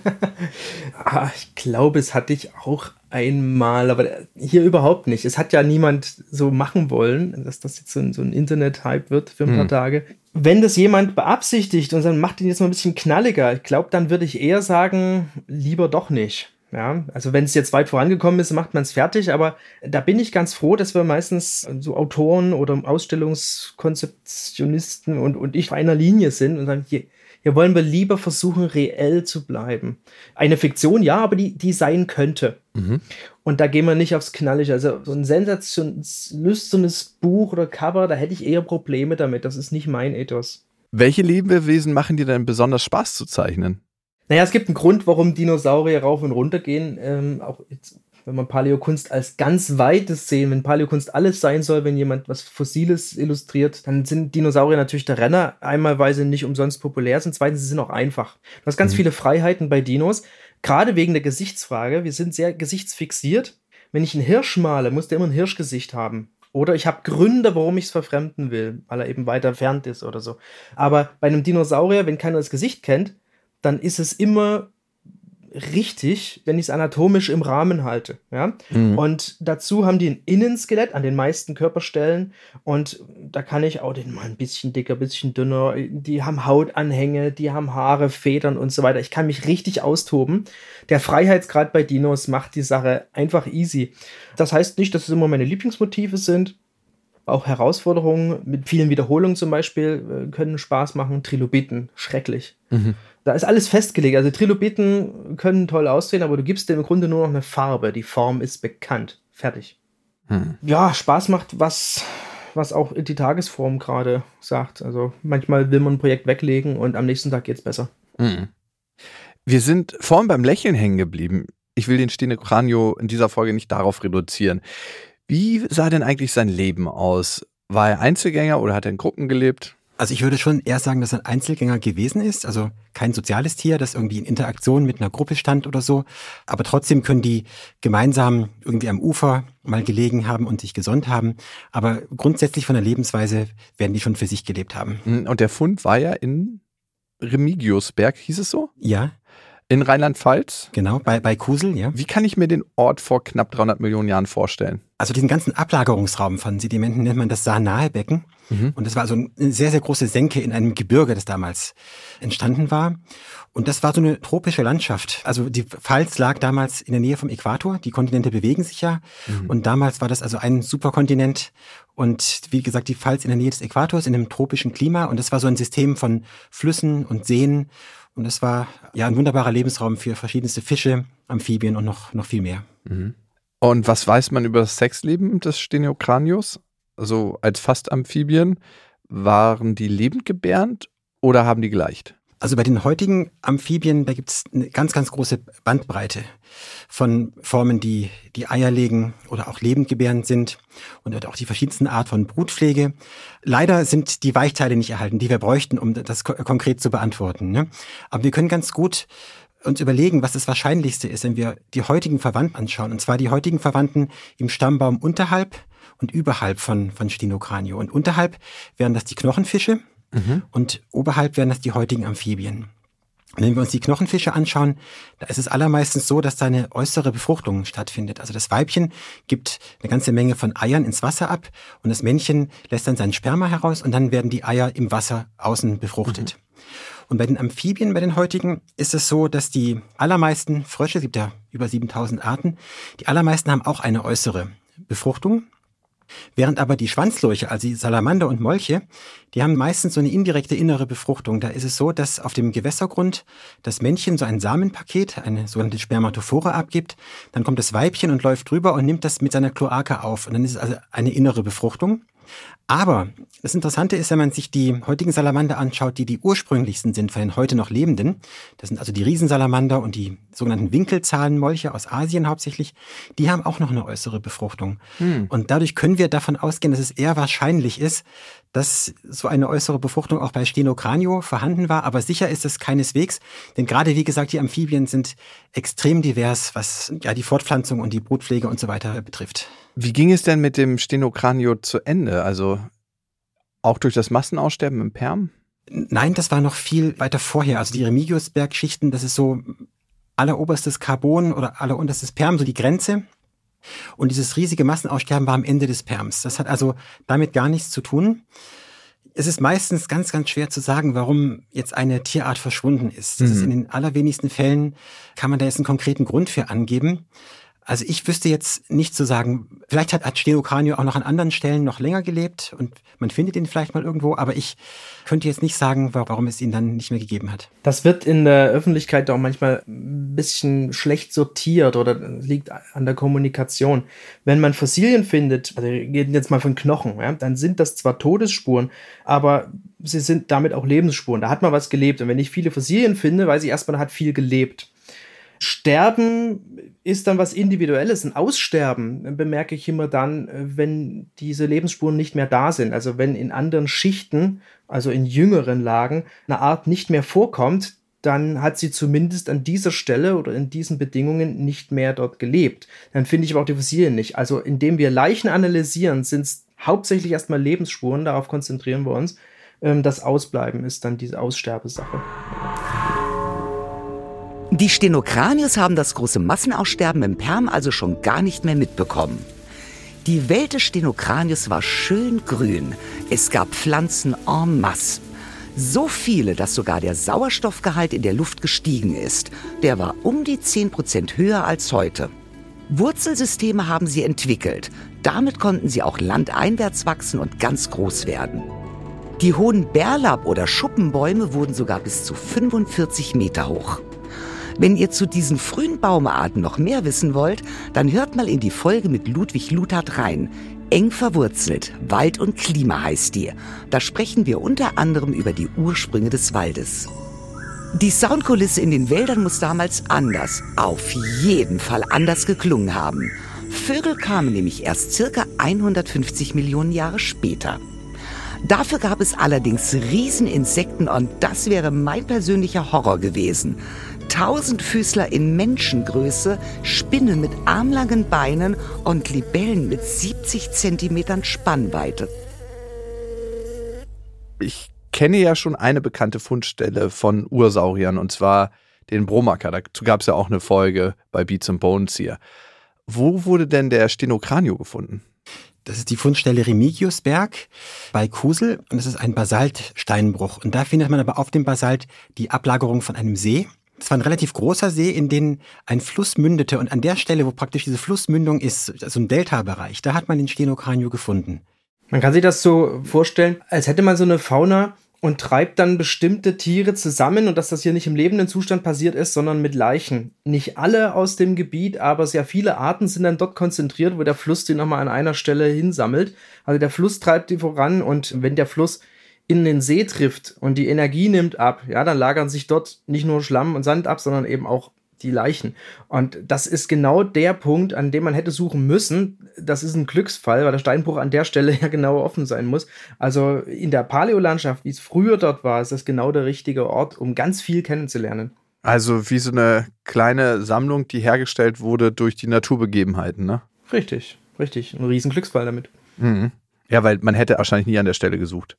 B: ah, ich glaube, es hatte ich auch einmal, aber hier überhaupt nicht. Es hat ja niemand so machen wollen, dass das jetzt so ein, so ein Internet-Hype wird für ein paar hm. Tage. Wenn das jemand beabsichtigt und dann macht ihn jetzt mal ein bisschen knalliger, ich glaube, dann würde ich eher sagen, lieber doch nicht. Ja, also wenn es jetzt weit vorangekommen ist, macht man es fertig, aber da bin ich ganz froh, dass wir meistens so Autoren oder Ausstellungskonzeptionisten und, und ich auf einer Linie sind und sagen, hier, hier wollen wir lieber versuchen, reell zu bleiben. Eine Fiktion, ja, aber die, die sein könnte. Mhm. Und da gehen wir nicht aufs Knallige. Also so ein sensationslüsternes Buch oder Cover, da hätte ich eher Probleme damit. Das ist nicht mein Ethos.
C: Welche Lebewesen machen dir denn besonders Spaß zu zeichnen?
B: Naja, es gibt einen Grund, warum Dinosaurier rauf und runter gehen. Ähm, auch jetzt, wenn man Paläokunst als ganz weites sehen, wenn Paläokunst alles sein soll, wenn jemand was Fossiles illustriert, dann sind Dinosaurier natürlich der Renner. Einmal, weil sie nicht umsonst populär sind, zweitens, sie sind auch einfach. Du hast ganz mhm. viele Freiheiten bei Dinos, gerade wegen der Gesichtsfrage. Wir sind sehr gesichtsfixiert. Wenn ich einen Hirsch male, muss der immer ein Hirschgesicht haben. Oder ich habe Gründe, warum ich es verfremden will, weil er eben weiter entfernt ist oder so. Aber bei einem Dinosaurier, wenn keiner das Gesicht kennt, dann ist es immer richtig, wenn ich es anatomisch im Rahmen halte. Ja? Mhm. Und dazu haben die ein Innenskelett an den meisten Körperstellen und da kann ich auch den mal ein bisschen dicker, ein bisschen dünner. Die haben Hautanhänge, die haben Haare, Federn und so weiter. Ich kann mich richtig austoben. Der Freiheitsgrad bei Dinos macht die Sache einfach easy. Das heißt nicht, dass es immer meine Lieblingsmotive sind. Auch Herausforderungen mit vielen Wiederholungen zum Beispiel äh, können Spaß machen. Trilobiten, schrecklich. Mhm. Da ist alles festgelegt. Also Trilobiten können toll aussehen, aber du gibst dem im Grunde nur noch eine Farbe. Die Form ist bekannt. Fertig. Hm. Ja, Spaß macht, was, was auch die Tagesform gerade sagt. Also manchmal will man ein Projekt weglegen und am nächsten Tag geht es besser. Hm.
C: Wir sind vorhin beim Lächeln hängen geblieben. Ich will den Stene Kranio in dieser Folge nicht darauf reduzieren. Wie sah denn eigentlich sein Leben aus? War er Einzelgänger oder hat er in Gruppen gelebt?
D: Also ich würde schon eher sagen, dass er ein Einzelgänger gewesen ist, also kein soziales Tier, das irgendwie in Interaktion mit einer Gruppe stand oder so. Aber trotzdem können die gemeinsam irgendwie am Ufer mal gelegen haben und sich gesonnt haben. Aber grundsätzlich von der Lebensweise werden die schon für sich gelebt haben.
C: Mhm, und der Fund war ja in Remigiusberg, hieß es so?
D: Ja.
C: In Rheinland-Pfalz?
D: Genau, bei, bei Kusel, ja.
C: Wie kann ich mir den Ort vor knapp 300 Millionen Jahren vorstellen?
D: Also diesen ganzen Ablagerungsraum von Sedimenten nennt man das Saarnahebecken. Mhm. Und das war also eine sehr, sehr große Senke in einem Gebirge, das damals entstanden war. Und das war so eine tropische Landschaft. Also die Pfalz lag damals in der Nähe vom Äquator. Die Kontinente bewegen sich ja. Mhm. Und damals war das also ein Superkontinent. Und wie gesagt, die Pfalz in der Nähe des Äquators, in einem tropischen Klima. Und das war so ein System von Flüssen und Seen. Und das war ja ein wunderbarer Lebensraum für verschiedenste Fische, Amphibien und noch, noch viel mehr.
C: Mhm. Und was weiß man über das Sexleben des Steniokranius? Also als Fastamphibien, waren die lebend gebärend oder haben die geleicht?
D: Also bei den heutigen Amphibien, da gibt es eine ganz, ganz große Bandbreite von Formen, die die Eier legen oder auch lebend gebärend sind und auch die verschiedensten Art von Brutpflege. Leider sind die Weichteile nicht erhalten, die wir bräuchten, um das konkret zu beantworten. Ne? Aber wir können ganz gut uns überlegen, was das Wahrscheinlichste ist, wenn wir die heutigen Verwandten anschauen. Und zwar die heutigen Verwandten im Stammbaum unterhalb und überhalb von, von Stenocranio. Und unterhalb wären das die Knochenfische mhm. und oberhalb wären das die heutigen Amphibien. Und wenn wir uns die Knochenfische anschauen, da ist es allermeistens so, dass da eine äußere Befruchtung stattfindet. Also das Weibchen gibt eine ganze Menge von Eiern ins Wasser ab und das Männchen lässt dann sein Sperma heraus und dann werden die Eier im Wasser außen befruchtet. Mhm. Und bei den Amphibien, bei den heutigen, ist es so, dass die allermeisten Frösche, es gibt ja über 7000 Arten, die allermeisten haben auch eine äußere Befruchtung. Während aber die Schwanzlurche, also die Salamander und Molche, die haben meistens so eine indirekte innere Befruchtung. Da ist es so, dass auf dem Gewässergrund das Männchen so ein Samenpaket, eine sogenannte Spermatophore abgibt. Dann kommt das Weibchen und läuft drüber und nimmt das mit seiner Kloake auf. Und dann ist es also eine innere Befruchtung. Aber das Interessante ist, wenn man sich die heutigen Salamander anschaut, die die ursprünglichsten sind von den heute noch lebenden, das sind also die Riesensalamander und die sogenannten Winkelzahlenmolche aus Asien hauptsächlich, die haben auch noch eine äußere Befruchtung. Hm. Und dadurch können wir davon ausgehen, dass es eher wahrscheinlich ist, dass so eine äußere Befruchtung auch bei Stenocranio vorhanden war, aber sicher ist es keineswegs, denn gerade wie gesagt, die Amphibien sind extrem divers, was ja die Fortpflanzung und die Brutpflege und so weiter betrifft.
C: Wie ging es denn mit dem Stenocranio zu Ende? Also auch durch das Massenaussterben im Perm?
D: Nein, das war noch viel weiter vorher. Also die Remigiusbergschichten, das ist so alleroberstes Carbon oder allerunterstes Perm, so die Grenze. Und dieses riesige Massenaussterben war am Ende des Perms. Das hat also damit gar nichts zu tun. Es ist meistens ganz, ganz schwer zu sagen, warum jetzt eine Tierart verschwunden ist. Das mhm. ist in den allerwenigsten Fällen kann man da jetzt einen konkreten Grund für angeben. Also ich wüsste jetzt nicht zu sagen, vielleicht hat Achileo Cranio auch noch an anderen Stellen noch länger gelebt und man findet ihn vielleicht mal irgendwo, aber ich könnte jetzt nicht sagen, warum es ihn dann nicht mehr gegeben hat.
B: Das wird in der Öffentlichkeit auch manchmal ein bisschen schlecht sortiert oder liegt an der Kommunikation. Wenn man Fossilien findet, also wir gehen jetzt mal von Knochen, ja, dann sind das zwar Todesspuren, aber sie sind damit auch Lebensspuren. Da hat man was gelebt und wenn ich viele Fossilien finde, weiß ich erstmal, da hat viel gelebt. Sterben ist dann was Individuelles. Ein Aussterben bemerke ich immer dann, wenn diese Lebensspuren nicht mehr da sind. Also wenn in anderen Schichten, also in jüngeren Lagen, eine Art nicht mehr vorkommt, dann hat sie zumindest an dieser Stelle oder in diesen Bedingungen nicht mehr dort gelebt. Dann finde ich aber auch die Fossilien nicht. Also indem wir Leichen analysieren, sind es hauptsächlich erstmal Lebensspuren, darauf konzentrieren wir uns. Ähm, das Ausbleiben ist dann diese Aussterbesache.
A: Die Stenokranius haben das große Massenaussterben im Perm also schon gar nicht mehr mitbekommen. Die Welt des Stenokranius war schön grün. Es gab Pflanzen en masse. So viele, dass sogar der Sauerstoffgehalt in der Luft gestiegen ist. Der war um die 10% höher als heute. Wurzelsysteme haben sie entwickelt. Damit konnten sie auch landeinwärts wachsen und ganz groß werden. Die hohen Bärlapp- oder Schuppenbäume wurden sogar bis zu 45 Meter hoch. Wenn ihr zu diesen frühen Baumarten noch mehr wissen wollt, dann hört mal in die Folge mit Ludwig Luthert rein. Eng verwurzelt, Wald und Klima heißt die. Da sprechen wir unter anderem über die Ursprünge des Waldes. Die Soundkulisse in den Wäldern muss damals anders, auf jeden Fall anders geklungen haben. Vögel kamen nämlich erst circa 150 Millionen Jahre später. Dafür gab es allerdings Rieseninsekten und das wäre mein persönlicher Horror gewesen. Tausendfüßler in Menschengröße, Spinnen mit armlangen Beinen und Libellen mit 70 Zentimetern Spannweite.
C: Ich kenne ja schon eine bekannte Fundstelle von Ursauriern und zwar den Bromacker. Dazu gab es ja auch eine Folge bei Beats and Bones hier. Wo wurde denn der Stenokranio gefunden?
D: Das ist die Fundstelle Remigiusberg bei Kusel und es ist ein Basaltsteinbruch. Und da findet man aber auf dem Basalt die Ablagerung von einem See. Es war ein relativ großer See, in den ein Fluss mündete. Und an der Stelle, wo praktisch diese Flussmündung ist, also ein Delta-Bereich, da hat man den Stenokranio gefunden.
B: Man kann sich das so vorstellen, als hätte man so eine Fauna und treibt dann bestimmte Tiere zusammen und dass das hier nicht im lebenden Zustand passiert ist, sondern mit Leichen. Nicht alle aus dem Gebiet, aber sehr viele Arten sind dann dort konzentriert, wo der Fluss die nochmal an einer Stelle hinsammelt. Also der Fluss treibt die voran und wenn der Fluss in den See trifft und die Energie nimmt ab, ja, dann lagern sich dort nicht nur Schlamm und Sand ab, sondern eben auch die Leichen. Und das ist genau der Punkt, an dem man hätte suchen müssen. Das ist ein Glücksfall, weil der Steinbruch an der Stelle ja genau offen sein muss. Also in der Paläolandschaft, wie es früher dort war, ist das genau der richtige Ort, um ganz viel kennenzulernen.
C: Also wie so eine kleine Sammlung, die hergestellt wurde durch die Naturbegebenheiten, ne?
B: Richtig, richtig. Ein riesen Glücksfall damit.
C: Mhm. Ja, weil man hätte wahrscheinlich nie an der Stelle gesucht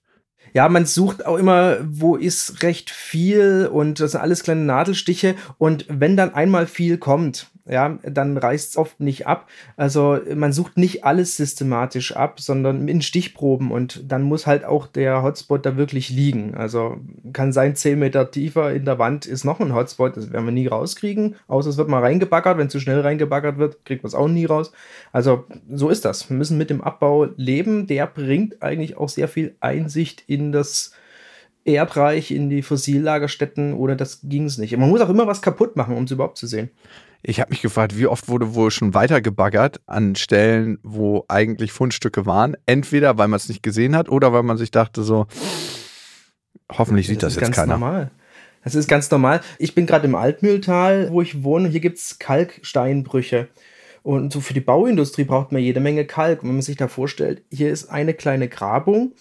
B: ja, man sucht auch immer, wo ist recht viel und das sind alles kleine Nadelstiche. Und wenn dann einmal viel kommt, ja, dann reißt es oft nicht ab. Also man sucht nicht alles systematisch ab, sondern in Stichproben und dann muss halt auch der Hotspot da wirklich liegen. Also kann sein, 10 Meter tiefer in der Wand ist noch ein Hotspot, das werden wir nie rauskriegen, außer es wird mal reingebaggert. Wenn zu schnell reingebaggert wird, kriegt man es auch nie raus. Also so ist das. Wir müssen mit dem Abbau leben. Der bringt eigentlich auch sehr viel Einsicht in das Erdreich, in die Fossillagerstätten. Ohne das ging es nicht. Man muss auch immer was kaputt machen, um es überhaupt zu sehen.
C: Ich habe mich gefragt, wie oft wurde wohl schon weitergebaggert an Stellen, wo eigentlich Fundstücke waren. Entweder weil man es nicht gesehen hat oder weil man sich dachte so, hoffentlich sieht das, das jetzt keiner.
B: Normal. Das ist ganz normal. Ich bin gerade im Altmühltal, wo ich wohne. Hier gibt es Kalksteinbrüche. Und so für die Bauindustrie braucht man jede Menge Kalk. Und wenn man sich da vorstellt, hier ist eine kleine Grabung,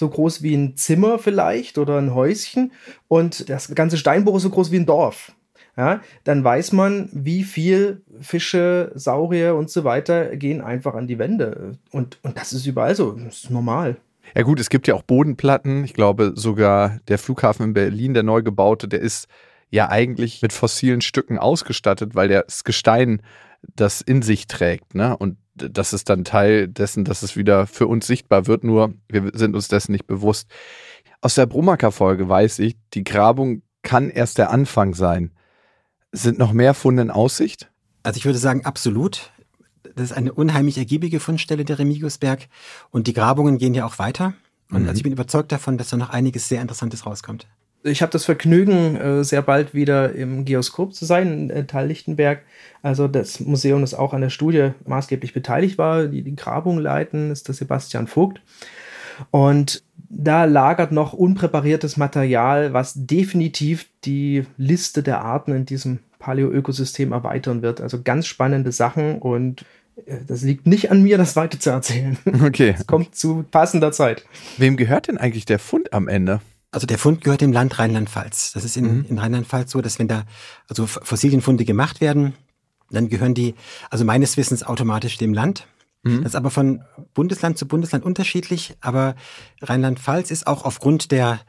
B: so groß wie ein Zimmer vielleicht oder ein Häuschen. Und das ganze Steinbruch ist so groß wie ein Dorf ja, dann weiß man, wie viel Fische, Saurier und so weiter gehen einfach an die Wände. Und, und das ist überall so, das ist normal.
C: Ja gut, es gibt ja auch Bodenplatten. Ich glaube sogar der Flughafen in Berlin, der neu gebaute, der ist ja eigentlich mit fossilen Stücken ausgestattet, weil das Gestein das in sich trägt. Ne? Und das ist dann Teil dessen, dass es wieder für uns sichtbar wird, nur wir sind uns dessen nicht bewusst. Aus der Brumacker-Folge weiß ich, die Grabung kann erst der Anfang sein. Sind noch mehr Funde in Aussicht?
D: Also ich würde sagen, absolut. Das ist eine unheimlich ergiebige Fundstelle der Remigiusberg und die Grabungen gehen ja auch weiter. Und mhm. also ich bin überzeugt davon, dass da noch einiges sehr Interessantes rauskommt.
B: Ich habe das Vergnügen, äh, sehr bald wieder im Geoskop zu sein, in äh, Tal Lichtenberg. Also das Museum, das auch an der Studie maßgeblich beteiligt war, die die Grabung leiten, ist der Sebastian Vogt. Und da lagert noch unpräpariertes Material, was definitiv die Liste der Arten in diesem Paleo-Ökosystem erweitern wird. Also ganz spannende Sachen und äh, das liegt nicht an mir, das weiter zu erzählen.
C: Okay.
B: Es kommt zu passender Zeit.
C: Wem gehört denn eigentlich der Fund am Ende?
D: Also der Fund gehört dem Land Rheinland-Pfalz. Das ist in, mhm. in Rheinland-Pfalz so, dass wenn da also Fossilienfunde gemacht werden, dann gehören die, also meines Wissens automatisch dem Land. Mhm. Das ist aber von Bundesland zu Bundesland unterschiedlich. Aber Rheinland-Pfalz ist auch aufgrund der,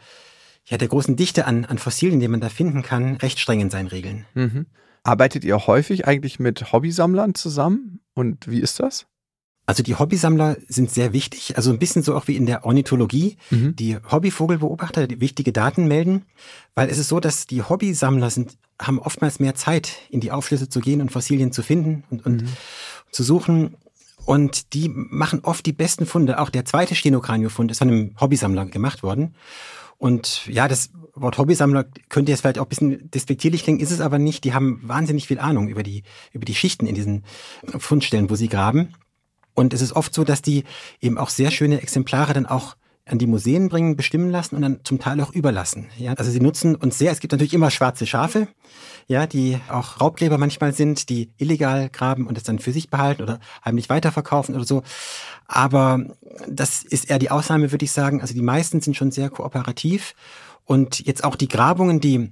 D: ja, der großen Dichte an, an Fossilien, die man da finden kann, recht streng in seinen Regeln.
C: Mhm. Arbeitet ihr häufig eigentlich mit Hobbysammlern zusammen? Und wie ist das?
D: Also die Hobbysammler sind sehr wichtig, also ein bisschen so auch wie in der Ornithologie, mhm. die Hobbyvogelbeobachter, die wichtige Daten melden, weil es ist so, dass die Hobbysammler sind, haben oftmals mehr Zeit, in die Aufschlüsse zu gehen und Fossilien zu finden und, und mhm. zu suchen. Und die machen oft die besten Funde. Auch der zweite Stenokranio-Fund ist von einem Hobbysammler gemacht worden. Und ja, das Wort Hobbysammler könnte jetzt vielleicht auch ein bisschen despektierlich klingen, ist es aber nicht. Die haben wahnsinnig viel Ahnung über die, über die Schichten in diesen Fundstellen, wo sie graben. Und es ist oft so, dass die eben auch sehr schöne Exemplare dann auch an die Museen bringen, bestimmen lassen und dann zum Teil auch überlassen. Ja, also sie nutzen uns sehr. Es gibt natürlich immer schwarze Schafe, ja, die auch Raubgräber manchmal sind, die illegal graben und es dann für sich behalten oder heimlich weiterverkaufen oder so. Aber das ist eher die Ausnahme, würde ich sagen. Also die meisten sind schon sehr kooperativ und jetzt auch die Grabungen, die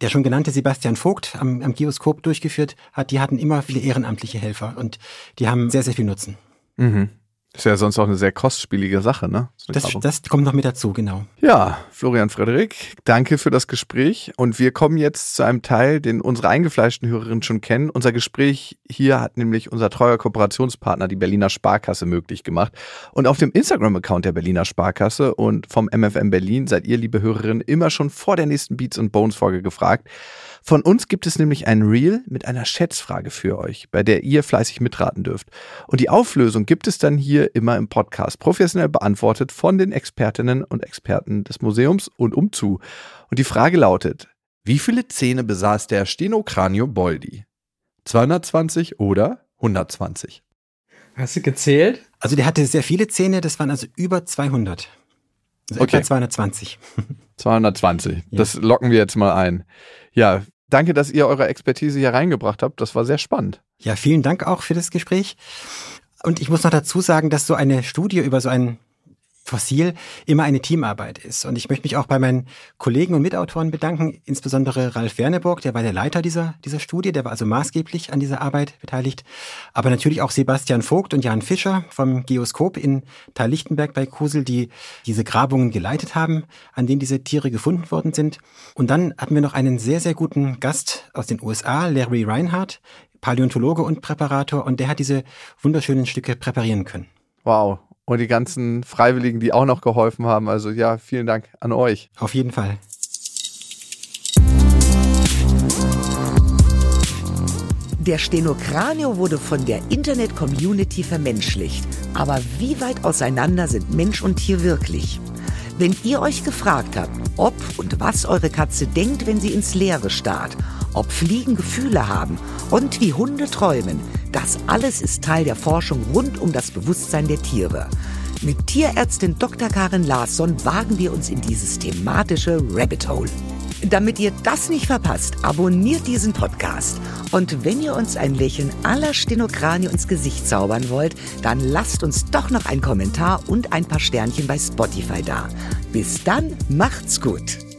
D: der schon genannte Sebastian Vogt am, am Geoskop durchgeführt hat, die hatten immer viele ehrenamtliche Helfer und die haben sehr, sehr viel Nutzen.
C: Mhm. Ist ja sonst auch eine sehr kostspielige Sache, ne? So
D: das, das, kommt noch mit dazu, genau.
C: Ja, Florian Frederik, danke für das Gespräch. Und wir kommen jetzt zu einem Teil, den unsere eingefleischten Hörerinnen schon kennen. Unser Gespräch hier hat nämlich unser treuer Kooperationspartner, die Berliner Sparkasse, möglich gemacht. Und auf dem Instagram-Account der Berliner Sparkasse und vom MFM Berlin seid ihr, liebe Hörerinnen, immer schon vor der nächsten Beats und Bones Folge gefragt. Von uns gibt es nämlich ein Reel mit einer Schätzfrage für euch, bei der ihr fleißig mitraten dürft. Und die Auflösung gibt es dann hier immer im Podcast, professionell beantwortet von den Expertinnen und Experten des Museums und umzu. Und die Frage lautet, wie viele Zähne besaß der Stenocranio Boldi? 220 oder 120?
B: Hast du gezählt?
D: Also der hatte sehr viele Zähne, das waren also über 200. Also okay. etwa 220.
C: 220. Ja. Das locken wir jetzt mal ein. Ja, danke, dass ihr eure Expertise hier reingebracht habt. Das war sehr spannend.
D: Ja, vielen Dank auch für das Gespräch. Und ich muss noch dazu sagen, dass so eine Studie über so ein Fossil immer eine Teamarbeit ist. Und ich möchte mich auch bei meinen Kollegen und Mitautoren bedanken, insbesondere Ralf Werneburg, der war der Leiter dieser, dieser Studie, der war also maßgeblich an dieser Arbeit beteiligt. Aber natürlich auch Sebastian Vogt und Jan Fischer vom Geoskop in Thal-Lichtenberg bei Kusel, die diese Grabungen geleitet haben, an denen diese Tiere gefunden worden sind. Und dann hatten wir noch einen sehr, sehr guten Gast aus den USA, Larry Reinhardt, Paläontologe und Präparator, und der hat diese wunderschönen Stücke präparieren können.
C: Wow, und die ganzen Freiwilligen, die auch noch geholfen haben. Also ja, vielen Dank an euch.
D: Auf jeden Fall.
A: Der Stenokranio wurde von der Internet-Community vermenschlicht. Aber wie weit auseinander sind Mensch und Tier wirklich? Wenn ihr euch gefragt habt, ob und was eure Katze denkt, wenn sie ins Leere starrt, ob Fliegen Gefühle haben und wie Hunde träumen, das alles ist Teil der Forschung rund um das Bewusstsein der Tiere. Mit Tierärztin Dr. Karin Larsson wagen wir uns in dieses thematische Rabbit Hole. Damit ihr das nicht verpasst, abonniert diesen Podcast. Und wenn ihr uns ein Lächeln aller Stenokranie ins Gesicht zaubern wollt, dann lasst uns doch noch einen Kommentar und ein paar Sternchen bei Spotify da. Bis dann, macht's gut.